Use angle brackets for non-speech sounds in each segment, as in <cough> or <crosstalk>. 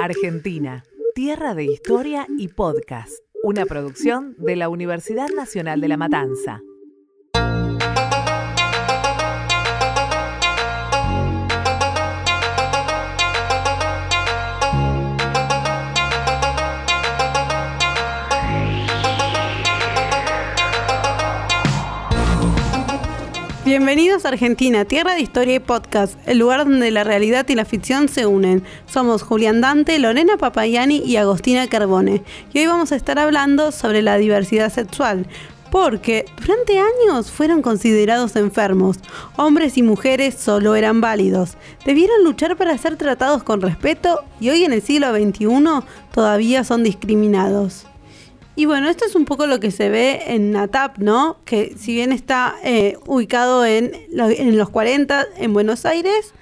Argentina, tierra de historia y podcast. Una producción de la Universidad Nacional de La Matanza. Bienvenidos a Argentina, tierra de historia y podcast, el lugar donde la realidad y la ficción se unen. Somos Julián Dante, Lorena Papayani y Agostina Carbone. Y hoy vamos a estar hablando sobre la diversidad sexual, porque durante años fueron considerados enfermos. Hombres y mujeres solo eran válidos. Debieron luchar para ser tratados con respeto y hoy en el siglo XXI todavía son discriminados. Y bueno, esto es un poco lo que se ve en Natap, ¿no? Que si bien está eh, ubicado en, en los 40 en Buenos Aires,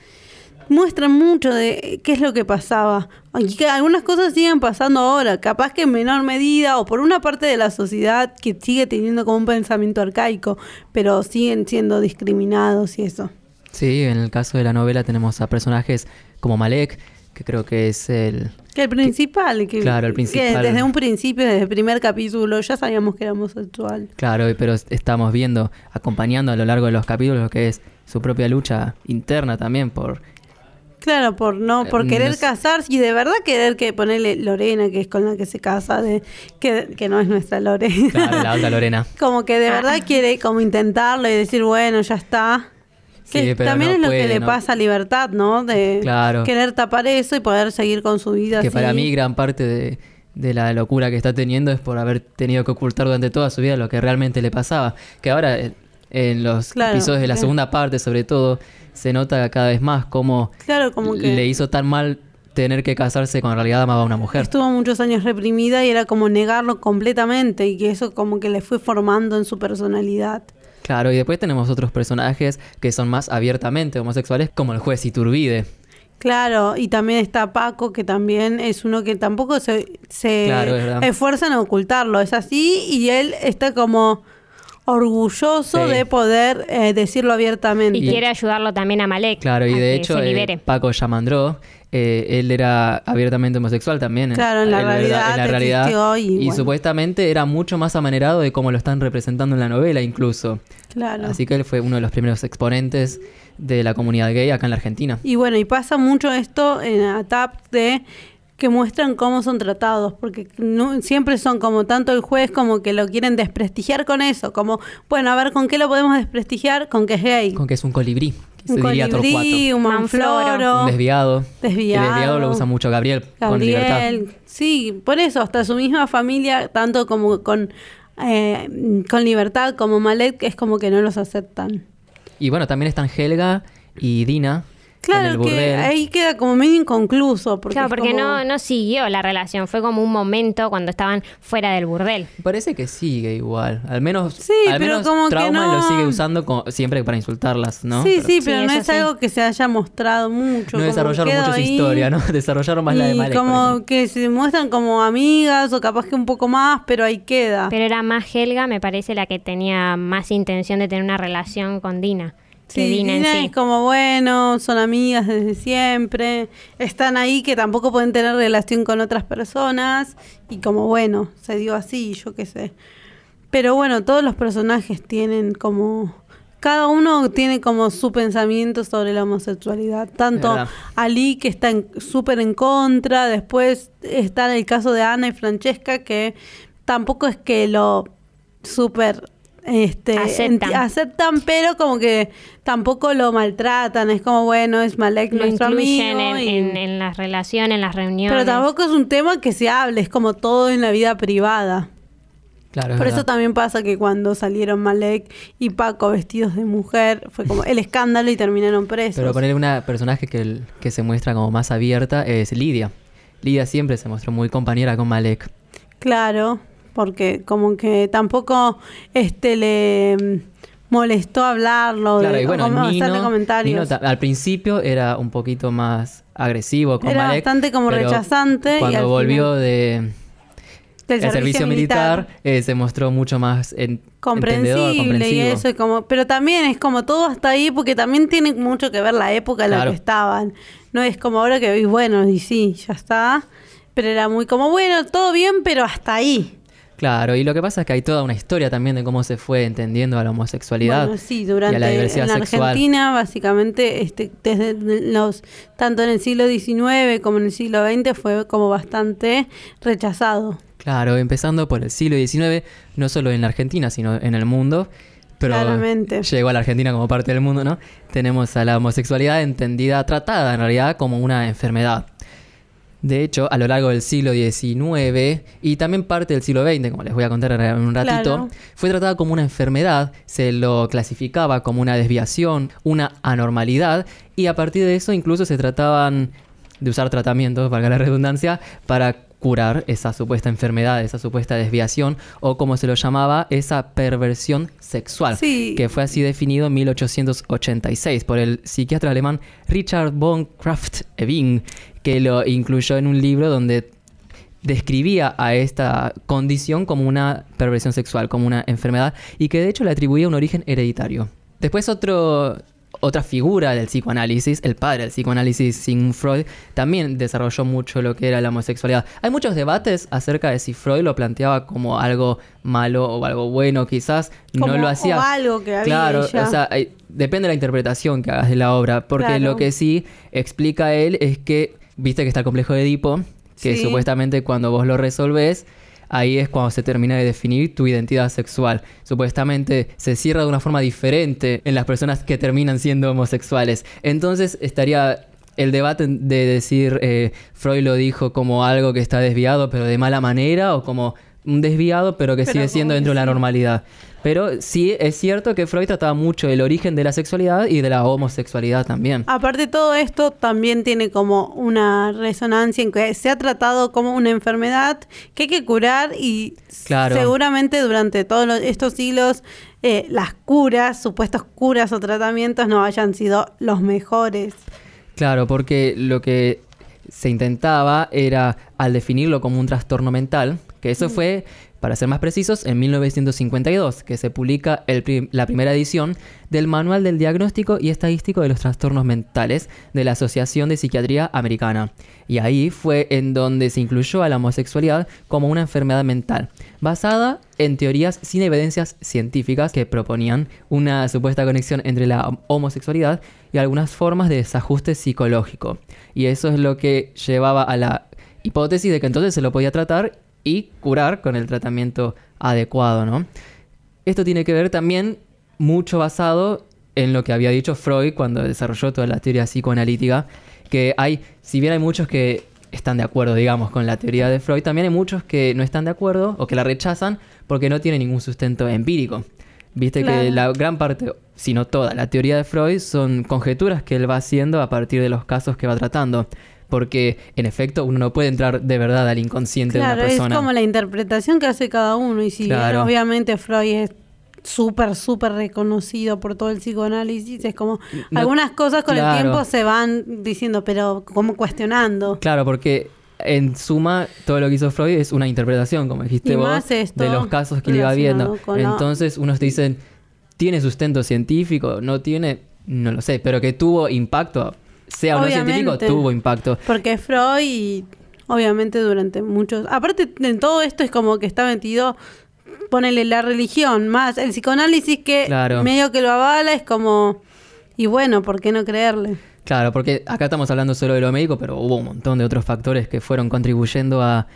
muestra mucho de qué es lo que pasaba. Aunque algunas cosas siguen pasando ahora, capaz que en menor medida o por una parte de la sociedad que sigue teniendo como un pensamiento arcaico, pero siguen siendo discriminados y eso. Sí, en el caso de la novela tenemos a personajes como Malek, que creo que es el... Que el principal, que, claro, el principal. que desde un principio, desde el primer capítulo, ya sabíamos que era homosexual. Claro, pero estamos viendo, acompañando a lo largo de los capítulos lo que es su propia lucha interna también por... Claro, por no, por Eh, querer nos- casarse y de verdad querer que ponerle Lorena, que es con la que se casa, de que, que no es nuestra Lorena. Claro, la otra Lorena. <laughs> como que de Ah. verdad quiere como intentarlo y decir, bueno, ya está. Que Sí, pero también no es lo que le ¿no? pasa a Libertad, ¿no? De Claro. querer tapar eso y poder seguir con su vida Que así. para mí gran parte de, de la locura que está teniendo es por haber tenido que ocultar durante toda su vida lo que realmente le pasaba. Que ahora eh, en los Claro, episodios de la segunda parte sobre todo se nota cada vez más cómo Claro, como que le hizo tan mal tener que casarse cuando en realidad amaba a una mujer. estuvo muchos años reprimida y era como negarlo completamente y que eso como que le fue formando en su personalidad. Claro, y después tenemos otros personajes que son más abiertamente homosexuales, como el juez Iturbide. Claro, y también está Paco, que también es uno que tampoco se, Claro, esfuerza en ocultarlo, es así, y él está como orgulloso Sí. de poder eh, decirlo abiertamente. Y quiere ayudarlo también a Malek. Claro, y a de que hecho se eh. Paco Yamandró, eh, él era abiertamente homosexual también. Claro, en la realidad en la realidad. existió y bueno. supuestamente era mucho más amanerado de cómo lo están representando en la novela incluso. Claro. Así que él fue uno de los primeros exponentes de la comunidad gay acá en la Argentina. Y bueno, y pasa mucho esto en ATAP de que muestran cómo son tratados, porque no, siempre son como tanto el juez como que lo quieren desprestigiar con eso, como, bueno, a ver, ¿con qué lo podemos desprestigiar? Con que es gay. Con que es un colibrí, un colibrí, Torcuato. un Manfloro. Un desviado. Desviado. El desviado lo usa mucho Gabriel, con libertad. Gabriel. Sí, por eso, hasta su misma familia, tanto como con, eh, con libertad como Malek, es como que no los aceptan. Y bueno, también están Helga y Dina Claro que ahí queda como medio inconcluso. Porque Claro, porque como- no, no siguió la relación. Fue como un momento cuando estaban fuera del burdel. Parece que sigue igual. Al menos, Sí, al pero menos como que Trauma no- lo sigue usando siempre para insultarlas, ¿no? Sí, Pero sí, pero Sí, no es sí. algo que se haya mostrado mucho. No desarrollaron mucho su historia, ¿no? <laughs> Desarrollaron más la de Y Malek. como que se muestran como amigas o capaz que un poco más, pero ahí queda. Pero era más Helga, me parece, la que tenía más intención de tener una relación con Dina. Sí, Dina, Dina en sí. es como bueno, son amigas desde siempre, están ahí que tampoco pueden tener relación con otras personas y como bueno, se dio así, yo qué sé. Pero bueno, todos los personajes tienen como cada uno tiene como su pensamiento sobre la homosexualidad. Tanto Verdad. Ali que está en- súper en contra, después está el caso de Ana y Francesca que tampoco es que lo súper este, Aceptan. pero como que tampoco lo maltratan. Es como, bueno, es Malek Lo nuestro incluyen amigo. en, y- en- en las relaciones, en las reuniones. pero tampoco es un tema que se hable, es como todo en la vida privada. Claro, es Por eso también pasa que cuando salieron Malek y Paco vestidos de mujer, fue como el escándalo y terminaron presos. Pero poner una personaje que, el- que se muestra como más abierta es Lidia. Lidia siempre se mostró muy compañera con Malek. Claro, porque como que tampoco este le mm, molestó hablarlo, Claro, de, y bueno, Nino, comentarios. Nino al principio era un poquito más agresivo con Era Malek. bastante como rechazante y Cuando volvió de, Del el servicio militar, eh, se mostró mucho más en- comprensible y comprensivo. eso y como pero también es como todo hasta ahí porque también tiene mucho que ver la época en la que estaban no es como ahora que veis, bueno, y sí, ya está. Pero era muy como, bueno, todo bien, pero hasta ahí. Claro, y lo que pasa es que hay toda una historia también de cómo se fue entendiendo a la homosexualidad Bueno, sí, y durante a la diversidad en sexual. Argentina, básicamente, este, desde los, tanto en el siglo XIX como en el siglo XX fue como bastante rechazado. Claro, empezando por el siglo XIX, no solo en la Argentina, sino en el mundo. Pero Claramente. llegó a la Argentina como parte del mundo, ¿no? Tenemos a la homosexualidad entendida, tratada en realidad como una enfermedad. De hecho, a lo largo del siglo XIX y también parte del siglo XX, como les voy a contar en un ratito, Claro. fue tratada como una enfermedad, se lo clasificaba como una desviación, una anormalidad, y a partir de eso incluso se trataban de usar tratamientos, valga la redundancia, para curar esa supuesta enfermedad, esa supuesta desviación, o como se lo llamaba, esa perversión sexual, Sí. que fue así definido en 1886 por el psiquiatra alemán Richard von Kraft-Ebing, que lo incluyó en un libro donde describía a esta condición como una perversión sexual, como una enfermedad, y que de hecho le atribuía un origen hereditario. Después otro, otra figura del psicoanálisis, el padre del psicoanálisis, Sigmund Freud, también desarrolló mucho lo que era la homosexualidad. Hay muchos debates acerca de si Freud lo planteaba como algo malo o algo bueno, quizás no lo hacía. o algo que había Claro, o sea, depende de la interpretación que hagas de la obra, porque Claro. lo que sí explica él es que, viste que está el complejo de Edipo, que Sí. supuestamente cuando vos lo resolvés, ahí es cuando se termina de definir tu identidad sexual. Supuestamente se cierra de una forma diferente en las personas que terminan siendo homosexuales. Entonces estaría el debate de decir eh, Freud lo dijo como algo que está desviado pero de mala manera o como un desviado pero que Pero sigue siendo dentro de la normalidad. Pero sí es cierto que Freud trataba mucho del origen de la sexualidad y de la homosexualidad también. Aparte todo esto también tiene como una resonancia en que se ha tratado como una enfermedad que hay que curar y Claro. seguramente durante todos los- estos siglos eh, las curas, supuestos curas o tratamientos no hayan sido los mejores. Claro, porque lo que se intentaba era, al definirlo como un trastorno mental, que eso fue, para ser más precisos, en 1952, que se publica el la primera edición del Manual del Diagnóstico y Estadístico de los Trastornos Mentales de la Asociación de Psiquiatría Americana. Y ahí fue en donde se incluyó a la homosexualidad como una enfermedad mental, basada en teorías sin evidencias científicas que proponían una supuesta conexión entre la homosexualidad y algunas formas de desajuste psicológico. Y eso es lo que llevaba a la hipótesis de que entonces se lo podía tratar y curar con el tratamiento adecuado, ¿no? Esto tiene que ver también mucho basado en lo que había dicho Freud cuando desarrolló toda la teoría psicoanalítica, que hay, si bien hay muchos que están de acuerdo, digamos, con la teoría de Freud, también hay muchos que no están de acuerdo o que la rechazan porque no tiene ningún sustento empírico. Viste que la gran parte, si no toda, la teoría de Freud son conjeturas que él va haciendo a partir de los casos que va tratando. Porque, en efecto, uno no puede entrar de verdad al inconsciente Claro, de una es persona. como la interpretación que hace cada uno y si Claro. obviamente Freud es súper, súper reconocido por todo el psicoanálisis, es como No- algunas cosas con claro. el tiempo se van diciendo, pero como cuestionando. Claro, porque en suma todo lo que hizo Freud es una interpretación, como dijiste Y vos, esto de los casos que le iba viendo. Entonces unos te dicen, ¿tiene sustento científico? ¿No tiene? No lo sé, pero que tuvo impacto, sea o no científico, tuvo impacto. Porque Freud, y obviamente durante muchos... Aparte en todo esto es como que está metido, ponele la religión, más el psicoanálisis que Claro. medio que lo avala, es como... Y bueno, ¿por qué no creerle? Claro, porque acá estamos hablando solo de lo médico, pero hubo un montón de otros factores que fueron contribuyendo a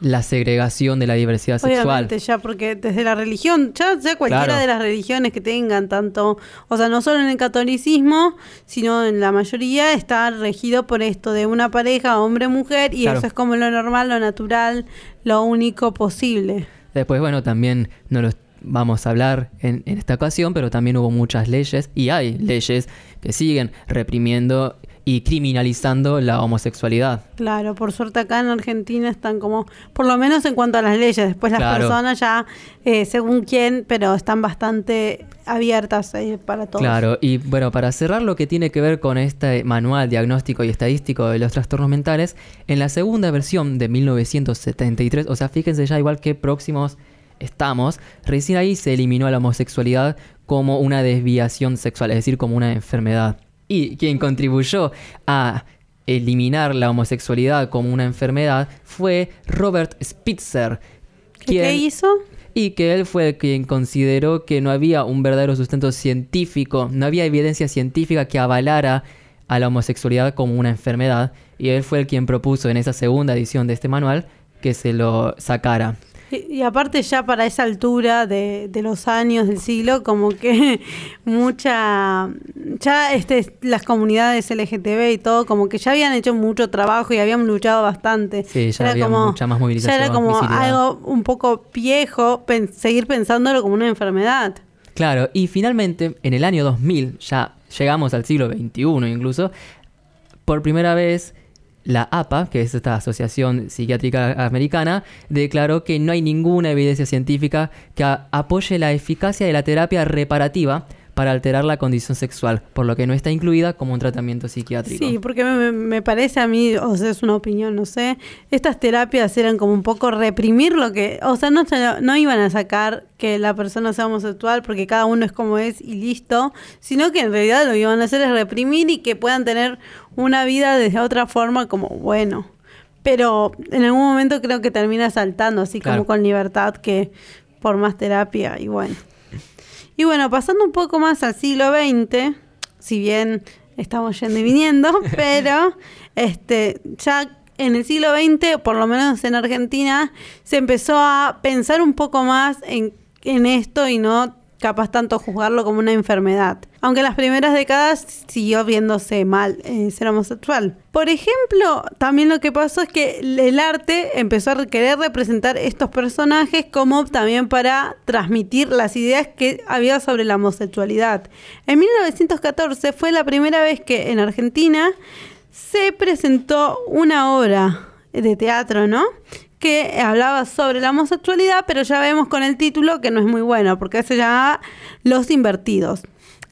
la segregación de la diversidad sexual. Obviamente, ya porque desde la religión, ya sea cualquiera Claro. de las religiones que tengan tanto, o sea, no solo en el catolicismo, sino en la mayoría está regido por esto de una pareja hombre-mujer y Claro. eso es como lo normal, lo natural, lo único posible. Después, bueno, también no lo vamos a hablar en, en esta ocasión, pero también hubo muchas leyes y hay leyes que siguen reprimiendo y criminalizando la homosexualidad. Claro, por suerte acá en Argentina están como, por lo menos en cuanto a las leyes, después las Claro. personas ya, eh, según quién, pero están bastante abiertas eh, para todos. Claro, y bueno, para cerrar lo que tiene que ver con este manual diagnóstico y estadístico de los trastornos mentales, en la segunda versión de 1973, o sea, fíjense ya igual que próximos estamos, recién ahí se eliminó a la homosexualidad como una desviación sexual, es decir, como una enfermedad. Y quien contribuyó a eliminar la homosexualidad como una enfermedad fue Robert Spitzer. ¿Qué quien- hizo? y que él fue quien consideró que no había un verdadero sustento científico, no había evidencia científica que avalara a la homosexualidad como una enfermedad, y él fue el quien propuso en esa segunda edición de este manual que se lo sacara. Y, aparte ya para esa altura de, de los años del siglo, como que <laughs> mucha, ya este, las comunidades LGTB y todo, como que ya habían hecho mucho trabajo y habían luchado bastante. Sí, ya había mucha más movilización, Ya era como visibilidad. algo un poco viejo pen- seguir pensándolo como una enfermedad. Claro, y finalmente, en el año 2000, ya llegamos al siglo XXI incluso, por primera vez la APA, que es esta Asociación Psiquiátrica Americana, declaró que no hay ninguna evidencia científica que apoye la eficacia de la terapia reparativa para alterar la condición sexual, por lo que no está incluida como un tratamiento psiquiátrico. Sí, porque me, me parece a mí, o sea, es una opinión, no sé, estas terapias eran como un poco reprimir lo que, o sea, no, no iban a sacar que la persona sea homosexual porque cada uno es como es y listo, sino que en realidad lo que iban a hacer es reprimir y que puedan tener una vida de otra forma como, bueno, pero en algún momento creo que termina saltando, así Claro. como con libertad que por más terapia y bueno. Y bueno, pasando un poco más al siglo XX, si bien estamos yendo y viniendo, <laughs> pero este ya en el siglo XX, por lo menos en Argentina, se empezó a pensar un poco más en, en esto y no capaz tanto juzgarlo como una enfermedad. Aunque en las primeras décadas siguió viéndose mal eh, ser homosexual. Por ejemplo, también lo que pasó es que el arte empezó a querer representar estos personajes como también para transmitir las ideas que había sobre la homosexualidad. En 1914 fue la primera vez que en Argentina se presentó una obra de teatro, ¿no? Que hablaba sobre la homosexualidad, pero ya vemos con el título que no es muy bueno, porque se llama Los Invertidos.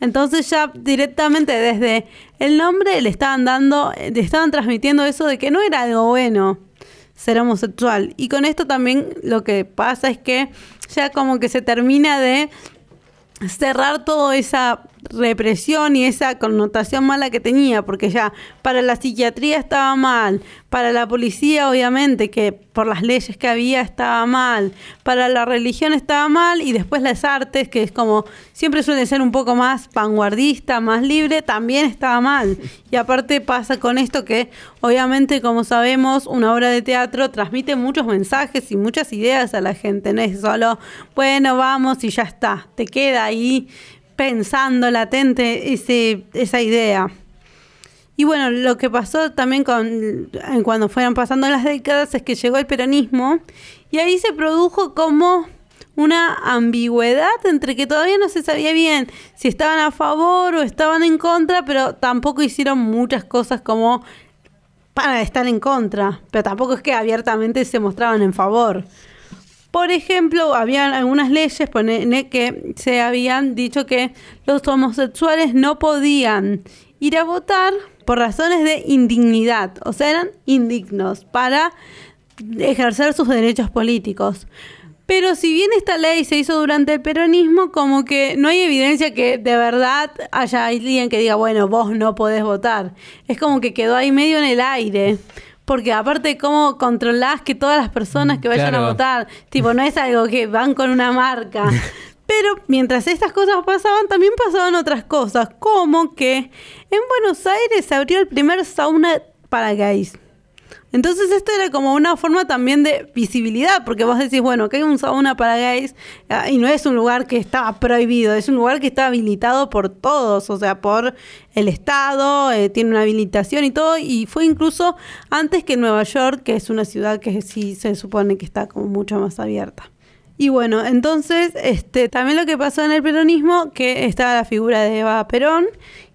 Entonces ya directamente desde el nombre le estaban dando, le estaban transmitiendo eso de que no era algo bueno ser homosexual. Y con esto también lo que pasa es que ya como que se termina de cerrar toda esa represión y esa connotación mala que tenía, porque ya para la psiquiatría estaba mal, para la policía obviamente que por las leyes que había estaba mal, para la religión estaba mal y después las artes, que es como siempre suele ser un poco más vanguardista, más libre, también estaba mal. Y aparte pasa con esto que obviamente como sabemos una obra de teatro transmite muchos mensajes y muchas ideas a la gente, no es solo, bueno, vamos y ya está, te queda ahí pensando latente ese, esa idea. Y bueno, lo que pasó también con cuando fueron pasando las décadas es que llegó el peronismo y ahí se produjo como una ambigüedad entre que todavía no se sabía bien si estaban a favor o estaban en contra, pero tampoco hicieron muchas cosas como para estar en contra, pero tampoco es que abiertamente se mostraban en favor. Por ejemplo, habían algunas leyes que se habían dicho que los homosexuales no podían ir a votar por razones de indignidad, o sea, eran indignos para ejercer sus derechos políticos. Pero si bien esta ley se hizo durante el peronismo, como que no hay evidencia que de verdad haya alguien que diga, bueno, vos no podés votar. Es como que quedó ahí medio en el aire. Porque aparte, ¿cómo controlás que todas las personas que vayan Claro. a votar? Tipo, no es algo que van con una marca. <laughs> Pero mientras estas cosas pasaban, también pasaban otras cosas, como que en Buenos Aires se abrió el primer sauna para gays. Entonces esto era como una forma también de visibilidad, porque vos decís, bueno, que hay un sauna para gays ah, y no es un lugar que estaba prohibido, es un lugar que está habilitado por todos, o sea, por el Estado, eh, tiene una habilitación y todo, y fue incluso antes que Nueva York, que es una ciudad que sí se supone que está como mucho más abierta. Y bueno, entonces, este, también lo que pasó en el peronismo, que estaba la figura de Eva Perón,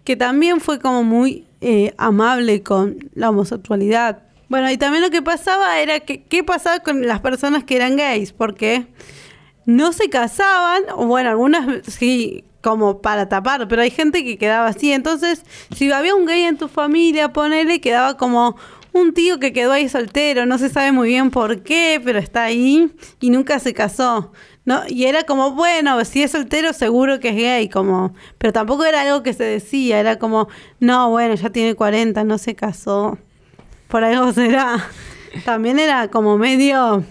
que también fue como muy eh, amable con la homosexualidad. Bueno, y también lo que pasaba era que, ¿qué pasaba con las personas que eran gays? Porque no se casaban, o bueno, algunas sí, como para tapar, pero hay gente que quedaba así. Entonces, si había un gay en tu familia, ponele, quedaba como un tío que quedó ahí soltero, no se sabe muy bien por qué, pero está ahí y nunca se casó. ¿no? Y era como, bueno, si es soltero seguro que es gay, como, pero tampoco era algo que se decía, era como, no, bueno, ya tiene 40, no se casó. Por algo será. También era como medio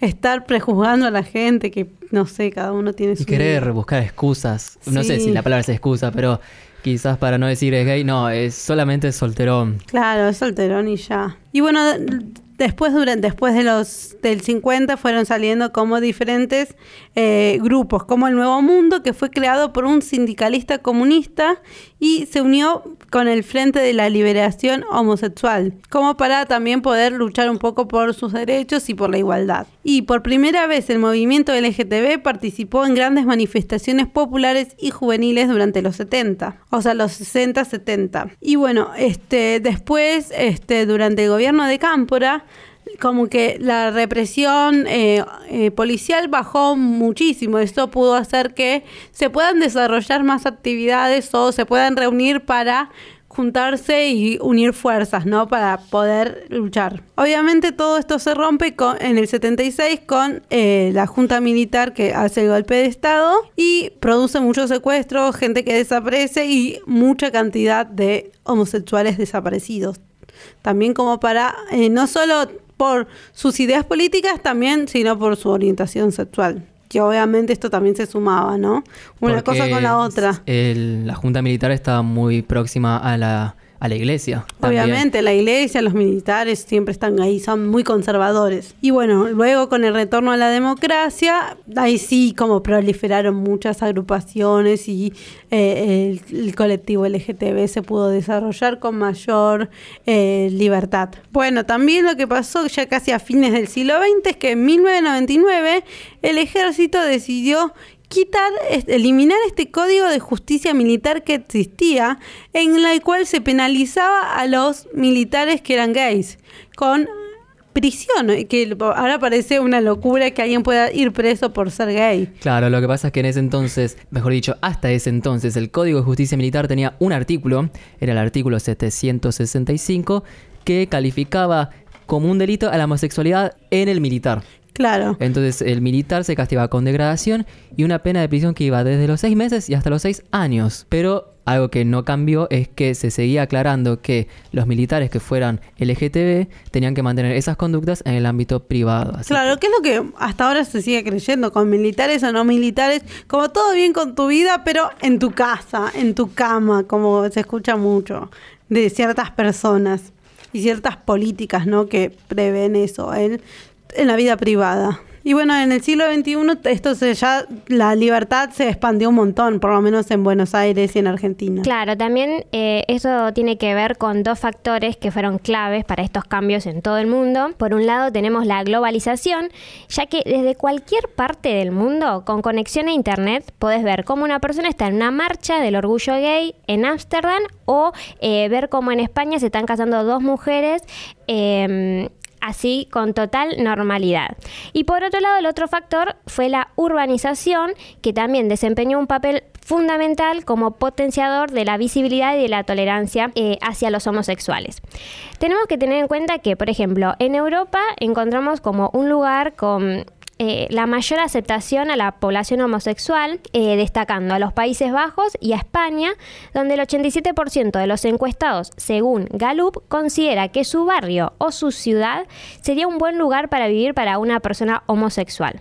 estar prejuzgando a la gente, que no sé, cada uno tiene su... Y querer buscar excusas. No sé si la palabra es excusa, pero quizás para no decir es gay, no, es solamente solterón. Claro, es solterón y ya. Y bueno, después, durante, después de los del 50 fueron saliendo como diferentes eh, grupos, como el Nuevo Mundo, que fue creado por un sindicalista comunista y se unió con el Frente de la Liberación Homosexual, como para también poder luchar un poco por sus derechos y por la igualdad. Y por primera vez el movimiento LGTB participó en grandes manifestaciones populares y juveniles durante los 70, o sea, los 60-70. Y bueno, este, después, este, durante el gobierno de Cámpora, como que la represión eh, eh, policial bajó muchísimo. Esto pudo hacer que se puedan desarrollar más actividades o se puedan reunir para juntarse y unir fuerzas, ¿no? Para poder luchar. Obviamente todo esto se rompe con, en el 76 con eh, la Junta Militar que hace el golpe de Estado y produce muchos secuestros, gente que desaparece y mucha cantidad de homosexuales desaparecidos. También como para, eh, no solo por sus ideas políticas, también, sino por su orientación sexual. Que obviamente esto también se sumaba, ¿no? Una Porque cosa con la otra. el- la Junta Militar estaba muy próxima a la, a la iglesia. Obviamente, la iglesia, los militares siempre están ahí, son muy conservadores. Y bueno, luego con el retorno a la democracia, ahí sí como proliferaron muchas agrupaciones y eh, el, el colectivo LGTB se pudo desarrollar con mayor eh, libertad. Bueno, también lo que pasó ya casi a fines del siglo XX es que en 1999 el ejército decidió quitar, eliminar este código de justicia militar que existía, en el cual se penalizaba a los militares que eran gays, con prisión, que ahora parece una locura que alguien pueda ir preso por ser gay. Claro, lo que pasa es que en ese entonces, mejor dicho, hasta ese entonces, el Código de Justicia Militar tenía un artículo, era el artículo 765, que calificaba como un delito a la homosexualidad en el militar. Claro. Entonces el militar se castigaba con degradación y una pena de prisión que iba desde los seis meses y hasta los seis años. Pero algo que no cambió es que se seguía aclarando que los militares que fueran LGTB tenían que mantener esas conductas en el ámbito privado. Así Claro, que es lo que hasta ahora se sigue creyendo, con militares o no militares, como todo bien con tu vida, pero en tu casa, en tu cama, como se escucha mucho de ciertas personas y ciertas políticas, ¿no? Que prevén eso en, en la vida privada. Y bueno, en el siglo XXI esto se ya la libertad se expandió un montón, por lo menos en Buenos Aires y en Argentina. Claro, también eh, eso tiene que ver con dos factores que fueron claves para estos cambios en todo el mundo. Por un lado tenemos la globalización, ya que desde cualquier parte del mundo, con conexión a Internet, podés ver cómo una persona está en una marcha del orgullo gay en Ámsterdam o eh, ver cómo en España se están casando dos mujeres. eh, así con total normalidad. Y por otro lado, el otro factor fue la urbanización, que también desempeñó un papel fundamental como potenciador de la visibilidad y de la tolerancia eh, hacia los homosexuales. Tenemos que tener en cuenta que, por ejemplo, en Europa encontramos como un lugar con eh, la mayor aceptación a la población homosexual, eh, destacando a los Países Bajos y a España, donde el 87% de los encuestados, según Gallup, considera que su barrio o su ciudad sería un buen lugar para vivir para una persona homosexual.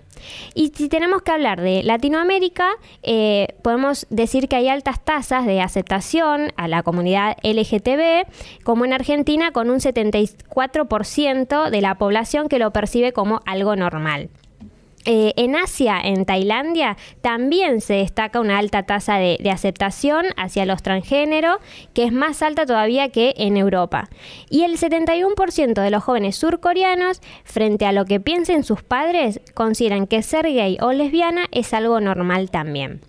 Y si tenemos que hablar de Latinoamérica, eh, podemos decir que hay altas tasas de aceptación a la comunidad LGTB, como en Argentina, con un 74% de la población que lo percibe como algo normal. Eh, en Asia, en Tailandia, también se destaca una alta tasa de, de aceptación hacia los transgéneros, que es más alta todavía que en Europa. Y el 71% de los jóvenes surcoreanos, frente a lo que piensen sus padres, consideran que ser gay o lesbiana es algo normal también.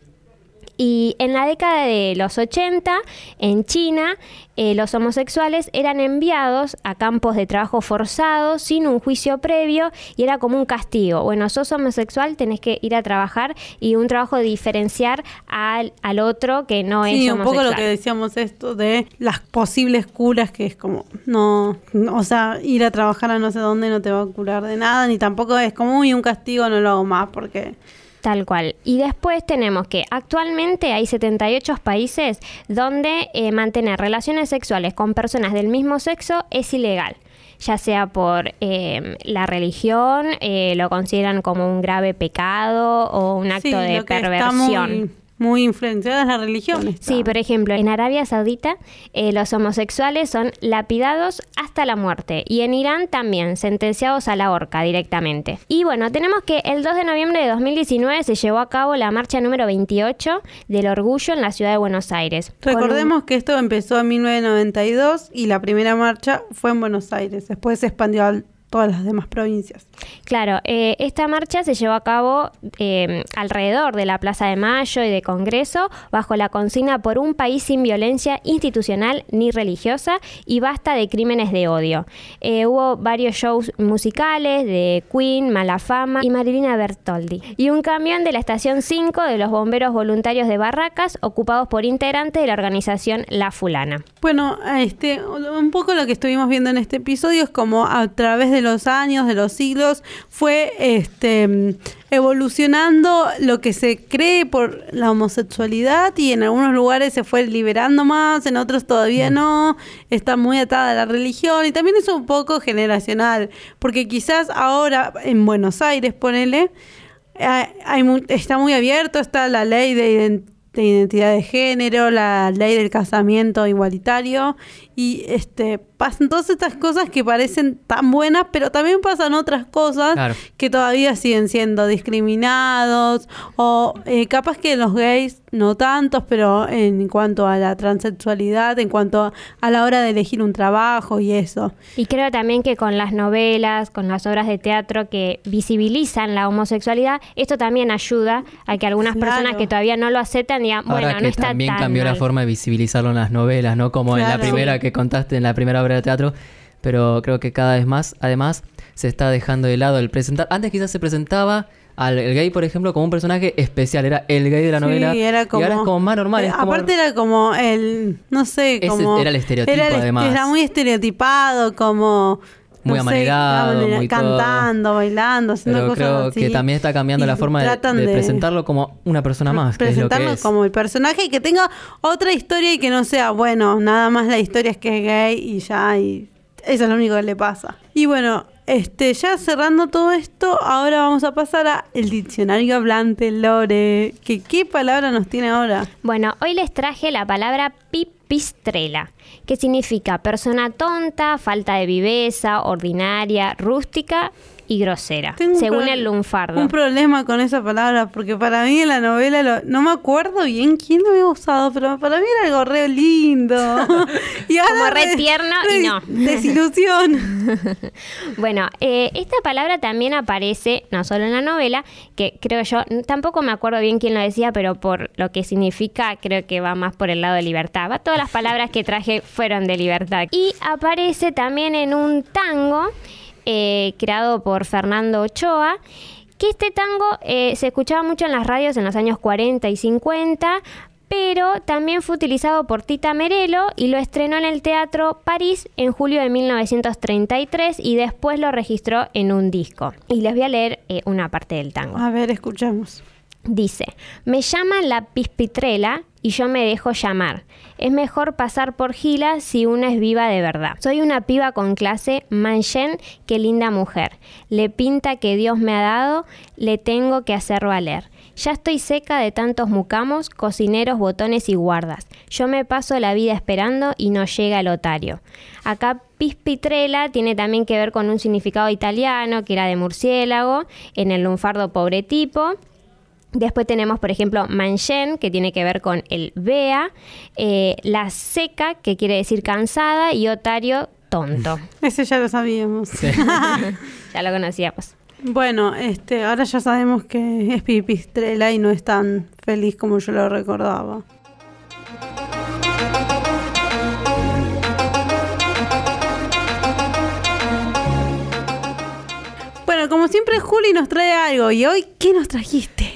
Y en la década de los 80, en China, eh, los homosexuales eran enviados a campos de trabajo forzados sin un juicio previo y era como un castigo. Bueno, sos homosexual, tenés que ir a trabajar y un trabajo de diferenciar al, al otro que no Sí, es un homosexual. poco lo que decíamos esto de las posibles curas, que es como, no, no, o sea, ir a trabajar a no sé dónde no te va a curar de nada, ni tampoco es como, uy, un castigo no lo hago más, porque... Tal cual. Y después tenemos que actualmente hay 78 países donde eh, mantener relaciones sexuales con personas del mismo sexo es ilegal. ya sea por eh, la religión, eh, lo consideran como un grave pecado o un acto Sí, de está perversión. muy, muy influenciada es la religión. está. Sí, por ejemplo, en Arabia Saudita eh, los homosexuales son lapidados hasta la muerte y en Irán también sentenciados a la horca directamente. Y bueno, tenemos que el 2 de noviembre de 2019 se llevó a cabo la marcha número 28 del orgullo en la ciudad de Buenos Aires. Con un- Recordemos que esto empezó en 1992 y la primera marcha fue en Buenos Aires. Después se expandió a todas las demás provincias. Claro, eh, esta marcha se llevó a cabo eh, alrededor de la Plaza de Mayo y de Congreso bajo la consigna por un país sin violencia institucional ni religiosa y basta de crímenes de odio. Eh, hubo varios shows musicales de Queen, Malafama y Marilina Bertoldi. Y un camión de la estación 5 de los bomberos voluntarios de Barracas ocupados por integrantes de la organización La Fulana. Bueno, este, un poco lo que estuvimos viendo en este episodio es como a través de los años, de los siglos, fue este evolucionando lo que se cree por la homosexualidad y en algunos lugares se fue liberando más, en otros todavía no, está muy atada a la religión y también es un poco generacional, porque quizás ahora en Buenos Aires, ponele, hay- está muy abierto, está la ley de, de identidad de género, la ley del casamiento igualitario y este pasan todas estas cosas que parecen tan buenas, pero también pasan otras cosas Claro. que todavía siguen siendo discriminados o eh, capaz que los gays no tantos, pero en cuanto a la transexualidad, en cuanto a, a la hora de elegir un trabajo y eso. Y creo también que con las novelas, con las obras de teatro que visibilizan la homosexualidad, esto también ayuda a que algunas Claro. personas que todavía no lo aceptan digan, Ahora bueno, que no está también tan cambió la mal". forma de visibilizarlo en las novelas, ¿no? Como en la primera Sí. Que contaste, en la primera obra de teatro. Pero creo que cada vez más, además, se está dejando de lado el presentar. Antes quizás se presentaba al el gay, por ejemplo, como un personaje especial. Era el gay de la Sí, novela. era como, y ahora es como más normal. eh, es como- aparte era como el, no sé, Ese como... era el estereotipo, era el- además. Era muy estereotipado, como... Muy no sé, amanerado, amanera- muy todo. cantando, bailando, haciendo Pero cosas creo así. que también está cambiando Y la forma de, presentarlo como una persona más. que es lo que presentarlo es. como el personaje y que tenga otra historia y que no sea, bueno, nada más la historia es que es gay y ya, y eso es lo único que le pasa. Y bueno, este, ya cerrando todo esto, ahora vamos a pasar a el diccionario hablante Lore. Que, ¿Qué palabra nos tiene ahora? Bueno, hoy les traje la palabra pipistrela, que significa persona tonta, falta de viveza, ordinaria, rústica y grosera, Tengo según el lunfardo. Un problema con esa palabra, porque para mí en la novela lo- no me acuerdo bien quién lo había usado, pero para mí era algo re lindo. <laughs> y ahora Como re tierno y no. Desilusión. <laughs> Bueno, eh, esta palabra también aparece no solo en la novela, que creo yo, tampoco me acuerdo bien quién lo decía, pero por lo que significa, creo que va más por el lado de libertad. Va, todas las palabras que traje fueron de libertad. Y aparece también en un tango eh, creado por Fernando Ochoa. Que este tango eh, se escuchaba mucho en las radios en los años 40 y 50, pero también fue utilizado por Tita Merelo y lo estrenó en el Teatro París en julio de 1933 y después lo registró en un disco. Y les voy a leer eh, una parte del tango. A ver, escuchamos. Dice, me llaman la pispitrela y yo me dejo llamar. Es mejor pasar por gila si una es viva de verdad. Soy una piba con clase, manchen, qué linda mujer. Le pinta que Dios me ha dado, le tengo que hacer valer. Ya estoy seca de tantos mucamos, cocineros, botones y guardas. Yo me paso la vida esperando y no llega el otario. Acá pispitrela tiene también que ver con un significado italiano que era de murciélago, en el lunfardo pobre tipo. Después tenemos, por ejemplo, manchen, que tiene que ver con el vea, eh, la seca, que quiere decir cansada, y otario, tonto. <laughs> Ese ya lo sabíamos. <laughs> <laughs> ya lo conocíamos. Bueno, este, ahora ya sabemos que es pipistrela y no es tan feliz como yo lo recordaba. Bueno, como siempre Juli nos trae algo y hoy, ¿qué nos trajiste?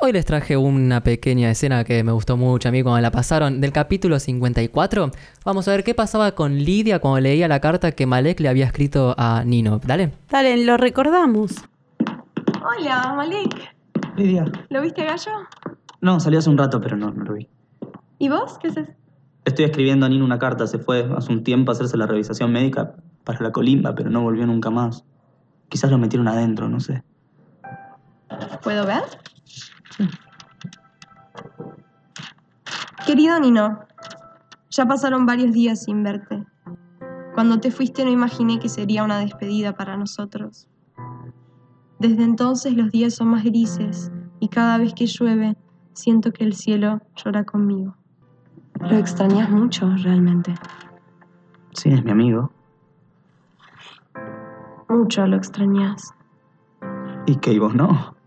Hoy les traje una pequeña escena que me gustó mucho a mí cuando la pasaron del capítulo 54. Vamos a ver qué pasaba con Lidia cuando leía la carta que Malek le había escrito a Nino. Dale. Dale, lo recordamos. Hola, Malik. Lidia. ¿Lo viste a Gallo? No, salió hace un rato, pero no, no lo vi. ¿Y vos? ¿Qué haces? Estoy escribiendo a Nino una carta, se fue hace un tiempo a hacerse la revisación médica. para la colimba, pero no volvió nunca más. Quizás lo metieron adentro, no sé. ¿Puedo ver? Querido Nino, ya pasaron varios días sin verte. Cuando te fuiste no imaginé que sería una despedida para nosotros. Desde entonces los días son más grises y cada vez que llueve siento que el cielo llora conmigo. Lo extrañas mucho, realmente. Sí, es mi amigo. Mucho lo extrañas. ¿Y qué? ¿Y vos no?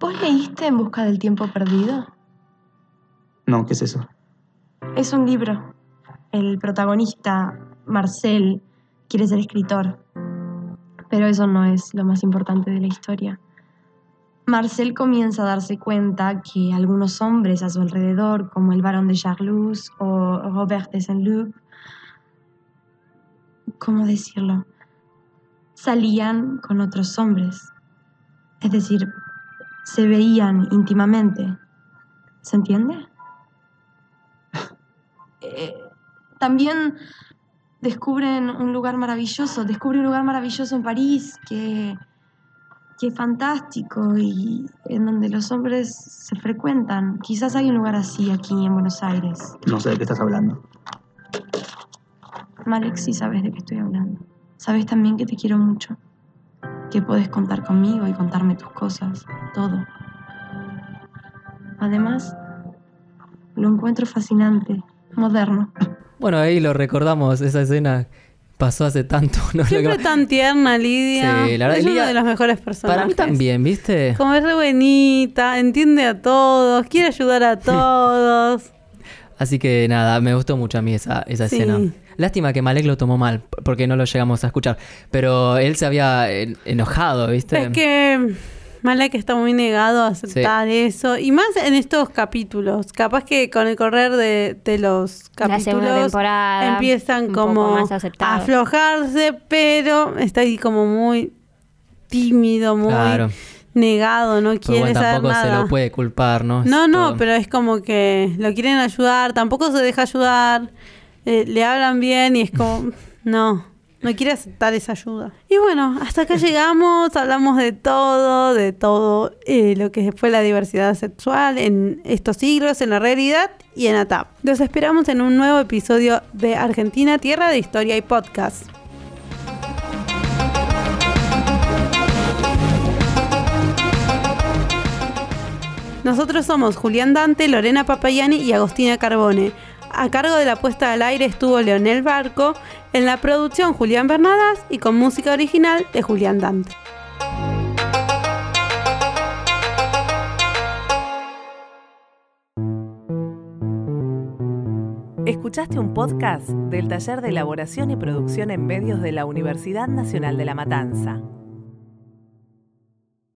¿Vos leíste En Busca del Tiempo Perdido? No, ¿qué es eso? Es un libro. El protagonista, Marcel, quiere ser escritor. Pero eso no es lo más importante de la historia. Marcel comienza a darse cuenta que algunos hombres a su alrededor, como el barón de Charlus o Robert de Saint-Luc, ¿cómo decirlo? Salían con otros hombres. Es decir, se veían íntimamente. ¿Se entiende? <laughs> Eh, también descubren un lugar maravilloso, descubre un lugar maravilloso en París que, que es fantástico y en donde los hombres se frecuentan. Quizás hay un lugar así aquí en Buenos Aires. No sé de qué estás hablando. Malek, sí sabes de qué estoy hablando. Sabes también que te quiero mucho, que puedes contar conmigo y contarme tus cosas, todo. Además, lo encuentro fascinante, moderno. Bueno, ahí lo recordamos, esa escena pasó hace tanto. <laughs> No Siempre tan tierna, Lidia. Sí, la verdad, es Lidia- una de las mejores personas. Para mí también, ¿viste? Como es re buenita, entiende a todos, quiere ayudar a <laughs> todos. Así que nada, me gustó mucho a mí esa, esa Sí. escena. Lástima que Malek lo tomó mal, porque no lo llegamos a escuchar. Pero él se había en- enojado, ¿viste? Es que Malek está muy negado a aceptar eso. Y más en estos capítulos. Capaz que con el correr de, de los La segunda capítulos temporada, empiezan como más a aflojarse, pero está ahí como muy tímido, muy Claro. negado, no quiere igual saber tampoco se nada. lo puede culpar, ¿no? No, no, todo- pero es como que lo quieren ayudar, tampoco se deja ayudar, eh, le hablan bien y es como, <laughs> no, no quiere aceptar esa ayuda. Y bueno, hasta acá llegamos, hablamos de todo, de todo eh, lo que fue la diversidad sexual en estos siglos, en la realidad y en ATAP. Los esperamos en un nuevo episodio de Argentina, Tierra de Historia y Podcast. Nosotros somos Julián Dante, Lorena Papayani y Agostina Carbone. A cargo de la puesta al aire estuvo Leonel Barco, en la producción Julián Bernadas y con música original de Julián Dante. Escuchaste un podcast del Taller de Elaboración y Producción en Medios de la Universidad Nacional de La Matanza.